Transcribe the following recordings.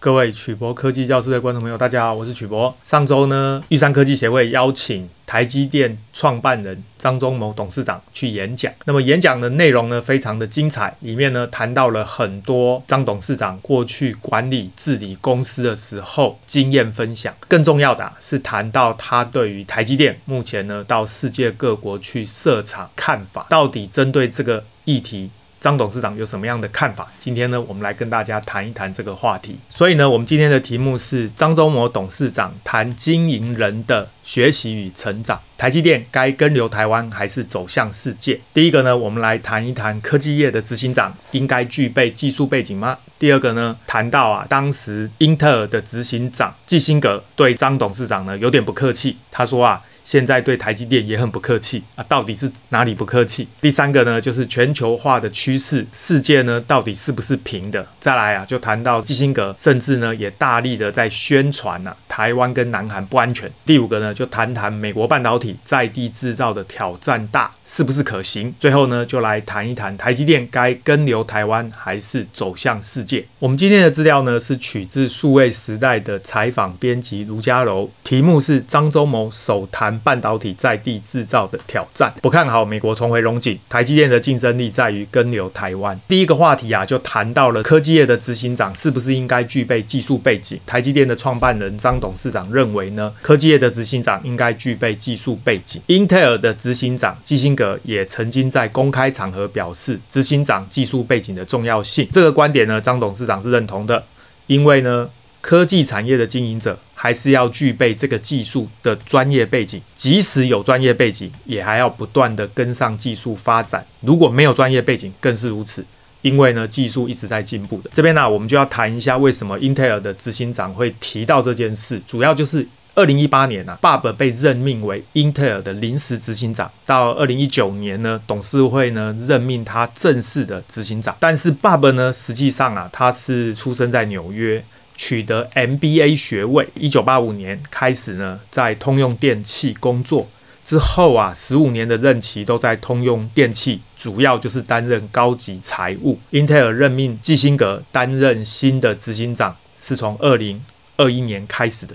各位曲博科技教室的观众朋友，大家好，我是曲博。上周呢，玉山科技协会邀请台积电创办人张忠谋董事长去演讲。那么演讲的内容呢，非常的精彩，里面呢谈到了很多张董事长过去管理治理公司的时候经验分享。更重要的，是谈到他对于台积电目前呢到世界各国去设厂看法，到底针对这个议题。张董事长有什么样的看法？今天呢，我们来跟大家谈一谈这个话题。所以呢，我们今天的题目是张忠谋董事长谈经营人的学习与成长。台积电该跟留台湾还是走向世界？第一个呢，我们来谈一谈科技业的执行长应该具备技术背景吗？第二个呢，谈到啊，当时英特尔的执行长基辛格对张董事长呢有点不客气，他说啊。现在对台积电也很不客气啊，到底是哪里不客气？第三个呢，就是全球化的趋势，世界呢到底是不是平的？再来啊，就谈到基辛格，甚至呢也大力的在宣传啊，台湾跟南韩不安全。第五个呢，就谈谈美国半导体在地制造的挑战大，是不是可行？最后呢，就来谈一谈台积电该跟留台湾还是走向世界？我们今天的资料呢是取自数位时代的采访编辑卢家柔，题目是张忠谋首谈。半导体在地制造的挑战，不看好美国重回荣景，台积电的竞争力在于跟留台湾。第一个话题啊，就谈到了科技业的执行长是不是应该具备技术背景。台积电的创办人张董事长认为呢，科技业的执行长应该具备技术背景。英特尔的执行长基辛格也曾经在公开场合表示，执行长技术背景的重要性。这个观点呢，张董事长是认同的，因为呢，科技产业的经营者。还是要具备这个技术的专业背景，即使有专业背景，也还要不断地跟上技术发展。如果没有专业背景，更是如此，因为呢，技术一直在进步的。这边呢，我们就要谈一下为什么英特尔的执行长会提到这件事。主要就是二零一八年啊，Bob 被任命为英特尔的临时执行长，到二零一九年呢，董事会呢任命他正式的执行长。但是 Bob 呢，实际上啊，他是出生在纽约。取得 MBA 学位，一九八五年开始呢，在通用电气工作之后啊，十五年的任期都在通用电气，主要就是担任高级财务。英特尔任命基辛格担任新的执行长，是从二零二一年开始的。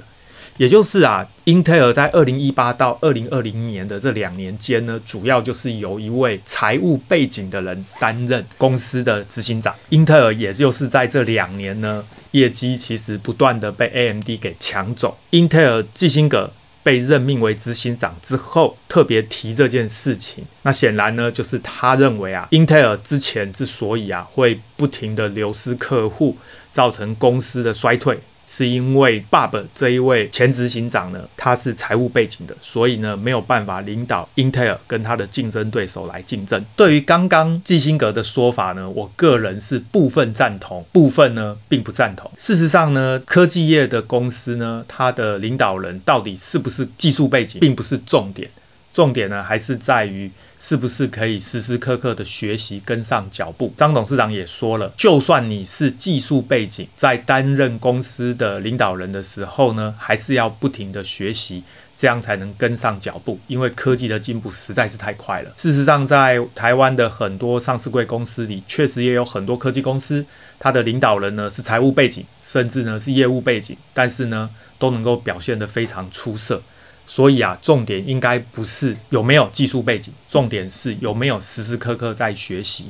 也就是啊，英特尔在二零一八到二零二零年的这两年间呢，主要就是由一位财务背景的人担任公司的执行长。英特尔也就是在这两年呢，业绩其实不断的被 AMD 给抢走。英特尔基辛格被任命为执行长之后，特别提这件事情。那显然呢，就是他认为啊，英特尔之前之所以啊会不停的流失客户，造成公司的衰退。是因为 Bob 这一位前执行长呢，他是财务背景的，所以呢没有办法领导英特尔跟他的竞争对手来竞争。对于刚刚基辛格的说法呢，我个人是部分赞同，部分呢并不赞同。事实上呢，科技业的公司呢，它的领导人到底是不是技术背景，并不是重点，重点呢还是在于。是不是可以时时刻刻的学习跟上脚步？张董事长也说了，就算你是技术背景，在担任公司的领导人的时候呢，还是要不停的学习，这样才能跟上脚步。因为科技的进步实在是太快了。事实上，在台湾的很多上市贵公司里，确实也有很多科技公司，它的领导人呢是财务背景，甚至呢是业务背景，但是呢都能够表现得非常出色。所以啊，重点应该不是有没有技术背景，重点是有没有时时刻刻在学习。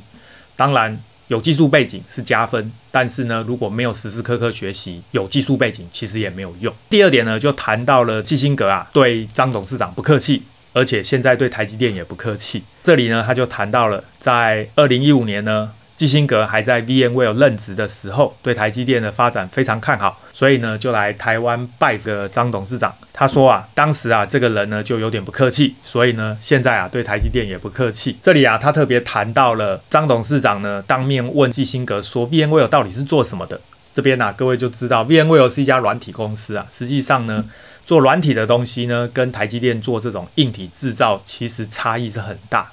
当然，有技术背景是加分，但是呢，如果没有时时刻刻学习，有技术背景其实也没有用。第二点呢，就谈到了基辛格啊，对张董事长不客气，而且现在对台积电也不客气。这里呢，他就谈到了在二零一五年呢。基辛格还在 VMware 任职的时候，对台积电的发展非常看好，所以呢就来台湾拜个张董事长。他说啊，当时啊这个人呢就有点不客气，所以呢现在啊对台积电也不客气。这里啊他特别谈到了张董事长呢当面问基辛格说 VMware 到底是做什么的。这边呢、啊、各位就知道 VMware 是一家软体公司啊，实际上呢做软体的东西呢跟台积电做这种硬体制造其实差异是很大。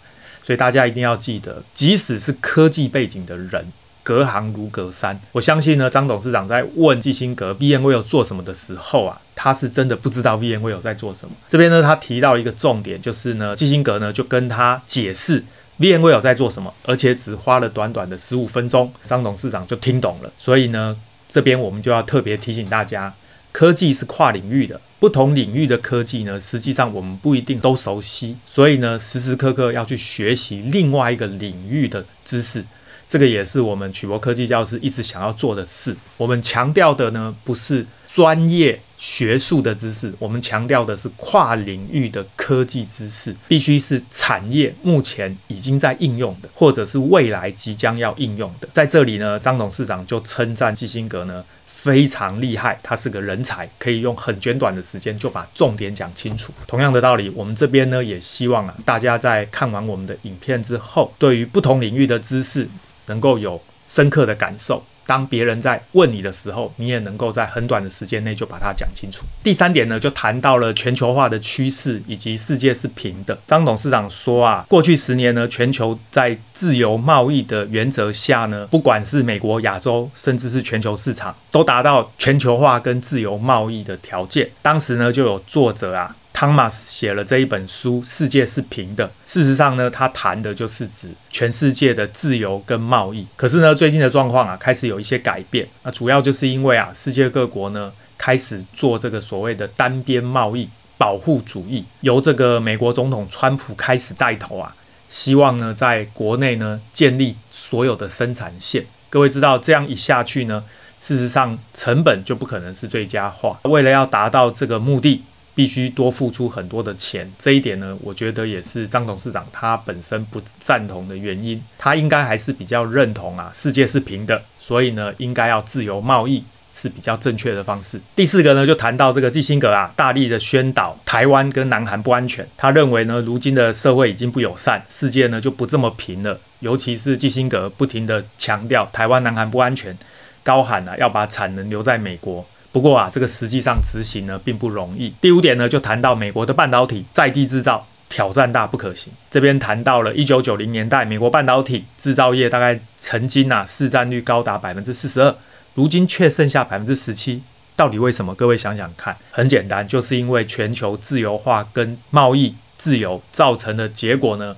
所以大家一定要记得，即使是科技背景的人，隔行如隔山。我相信呢，张董事长在问基辛格 VMware 做什么的时候啊，他是真的不知道 VMware 在做什么。这边呢，他提到一个重点，就是呢，基辛格呢就跟他解释 VMware 在做什么，而且只花了短短的十五分钟，张董事长就听懂了。所以呢。这边我们就要特别提醒大家，科技是跨领域的，不同领域的科技呢，实际上我们不一定都熟悉，所以呢，时时刻刻要去学习另外一个领域的知识。这个也是我们曲博科技教师一直想要做的事。我们强调的呢，不是专业学术的知识，我们强调的是跨领域的科技知识，必须是产业目前已经在应用的，或者是未来即将要应用的。在这里呢，张董事长就称赞基辛格呢非常厉害，他是个人才，可以用很简短的时间就把重点讲清楚。同样的道理，我们这边呢也希望啊，大家在看完我们的影片之后，对于不同领域的知识，能够有深刻的感受。当别人在问你的时候，你也能够在很短的时间内就把它讲清楚。第三点呢，就谈到了全球化的趋势以及世界是平的。张董事长说啊，过去十年呢，全球在自由贸易的原则下呢，不管是美国、亚洲，甚至是全球市场，都达到全球化跟自由贸易的条件。当时呢，就有作者啊。汤马斯写了这一本书《世界是平的》。事实上呢，他谈的就是指全世界的自由跟贸易。可是呢，最近的状况啊，开始有一些改变。那主要就是因为啊，世界各国呢开始做这个所谓的单边贸易保护主义，由这个美国总统川普开始带头啊，希望呢在国内呢建立所有的生产线。各位知道，这样一下去呢，事实上成本就不可能是最佳化。为了要达到这个目的。必须多付出很多的钱，这一点呢，我觉得也是张董事长他本身不赞同的原因。他应该还是比较认同啊，世界是平的，所以呢，应该要自由贸易是比较正确的方式。第四个呢，就谈到这个基辛格啊，大力的宣导台湾跟南韩不安全。他认为呢，如今的社会已经不友善，世界呢就不这么平了。尤其是基辛格不停地强调台湾、南韩不安全，高喊啊要把产能留在美国。不过啊，这个实际上执行呢并不容易。第五点呢，就谈到美国的半导体在地制造挑战大，不可行。这边谈到了一九九零年代，美国半导体制造业大概曾经啊市占率高达百分之四十二，如今却剩下百分之十七。到底为什么？各位想想看，很简单，就是因为全球自由化跟贸易自由造成的结果呢。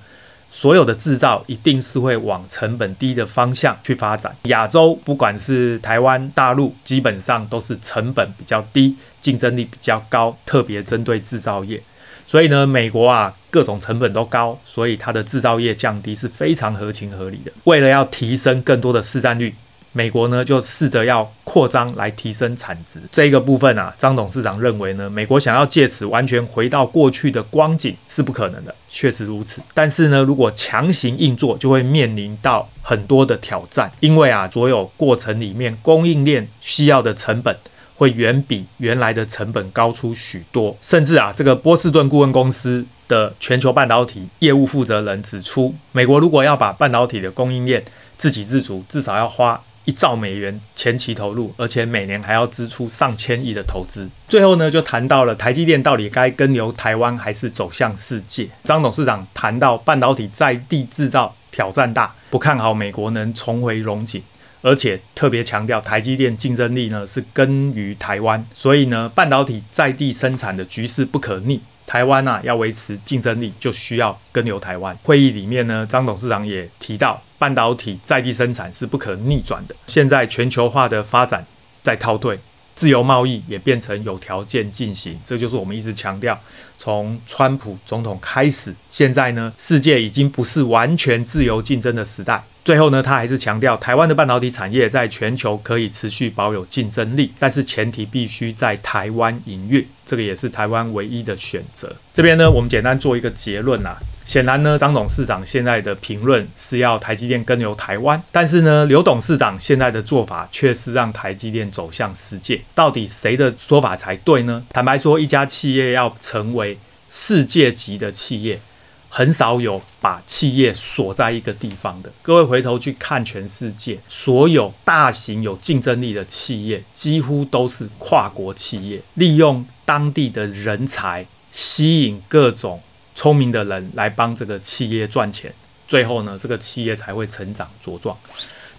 所有的制造一定是会往成本低的方向去发展。亚洲不管是台湾、大陆，基本上都是成本比较低、竞争力比较高，特别针对制造业。所以呢，美国啊，各种成本都高，所以它的制造业降低是非常合情合理的。为了要提升更多的市占率。美国呢，就试着要扩张来提升产值。这个部分啊，张董事长认为呢，美国想要借此完全回到过去的光景是不可能的，确实如此。但是呢，如果强行硬做，就会面临到很多的挑战，因为啊，所有过程里面供应链需要的成本会远比原来的成本高出许多。甚至啊，这个波士顿顾问公司的全球半导体业务负责人指出，美国如果要把半导体的供应链自给自足，至少要花。一兆美元前期投入，而且每年还要支出上千亿的投资。最后呢，就谈到了台积电到底该跟留台湾还是走向世界。张董事长谈到半导体在地制造挑战大，不看好美国能重回荣景，而且特别强调台积电竞争力呢是根于台湾，所以呢，半导体在地生产的局势不可逆。台湾啊，要维持竞争力，就需要跟留台湾。会议里面呢，张董事长也提到，半导体在地生产是不可逆转的。现在全球化的发展在倒退，自由贸易也变成有条件进行。这就是我们一直强调，从川普总统开始，现在呢，世界已经不是完全自由竞争的时代。最后呢，他还是强调台湾的半导体产业在全球可以持续保有竞争力，但是前提必须在台湾营运，这个也是台湾唯一的选择。这边呢，我们简单做一个结论啊。显然呢，张董事长现在的评论是要台积电跟留台湾，但是呢，刘董事长现在的做法却是让台积电走向世界。到底谁的说法才对呢？坦白说，一家企业要成为世界级的企业。很少有把企业锁在一个地方的。各位回头去看全世界，所有大型有竞争力的企业，几乎都是跨国企业，利用当地的人才，吸引各种聪明的人来帮这个企业赚钱，最后呢，这个企业才会成长茁壮。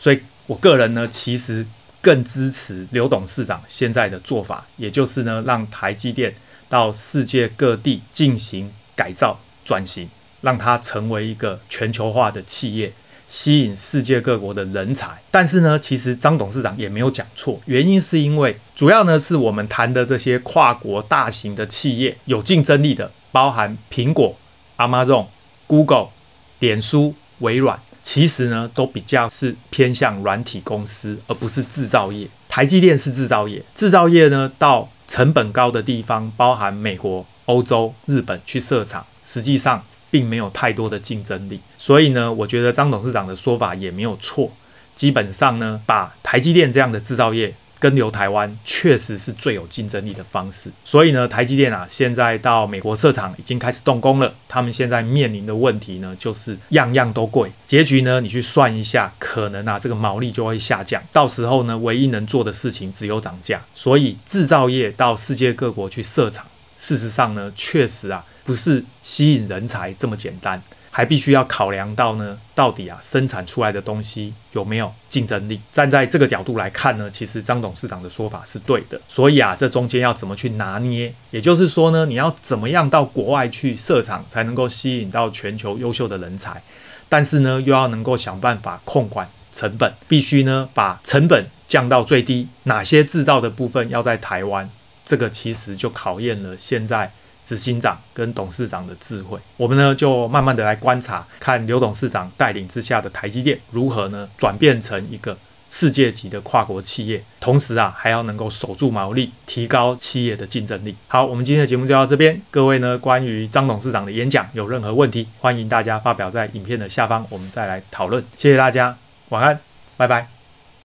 所以我个人呢，其实更支持刘董事长现在的做法，也就是呢，让台积电到世界各地进行改造转型。让它成为一个全球化的企业，吸引世界各国的人才。但是呢，其实张董事长也没有讲错，原因是因为主要呢是我们谈的这些跨国大型的企业，有竞争力的，包含苹果、Amazon、Google、脸书、微软，其实呢都比较是偏向软体公司，而不是制造业。台积电是制造业，制造业呢到成本高的地方，包含美国、欧洲、日本去设厂，实际上并没有太多的竞争力。所以呢，我觉得张董事长的说法也没有错。基本上呢，把台积电这样的制造业跟留台湾，确实是最有竞争力的方式。所以呢，台积电啊，现在到美国设厂已经开始动工了。他们现在面临的问题呢，就是样样都贵。结局呢，你去算一下，可能啊，这个毛利就会下降。到时候呢，唯一能做的事情只有涨价。所以制造业到世界各国去设厂，事实上呢，确实啊，不是吸引人才这么简单。还必须要考量到呢，到底啊生产出来的东西有没有竞争力？站在这个角度来看呢，其实张董事长的说法是对的。所以啊，这中间要怎么去拿捏？也就是说呢，你要怎么样到国外去设厂，才能够吸引到全球优秀的人才？但是呢，又要能够想办法控管成本，必须呢把成本降到最低。哪些制造的部分要在台湾？这个其实就考验了现在。执行长跟董事长的智慧，我们呢就慢慢的来观察，看刘董事长带领之下的台积电如何呢转变成一个世界级的跨国企业，同时啊还要能够守住毛利，提高企业的竞争力。好，我们今天的节目就到这边。各位呢，关于张董事长的演讲有任何问题，欢迎大家发表在影片的下方，我们再来讨论。谢谢大家，晚安，拜拜。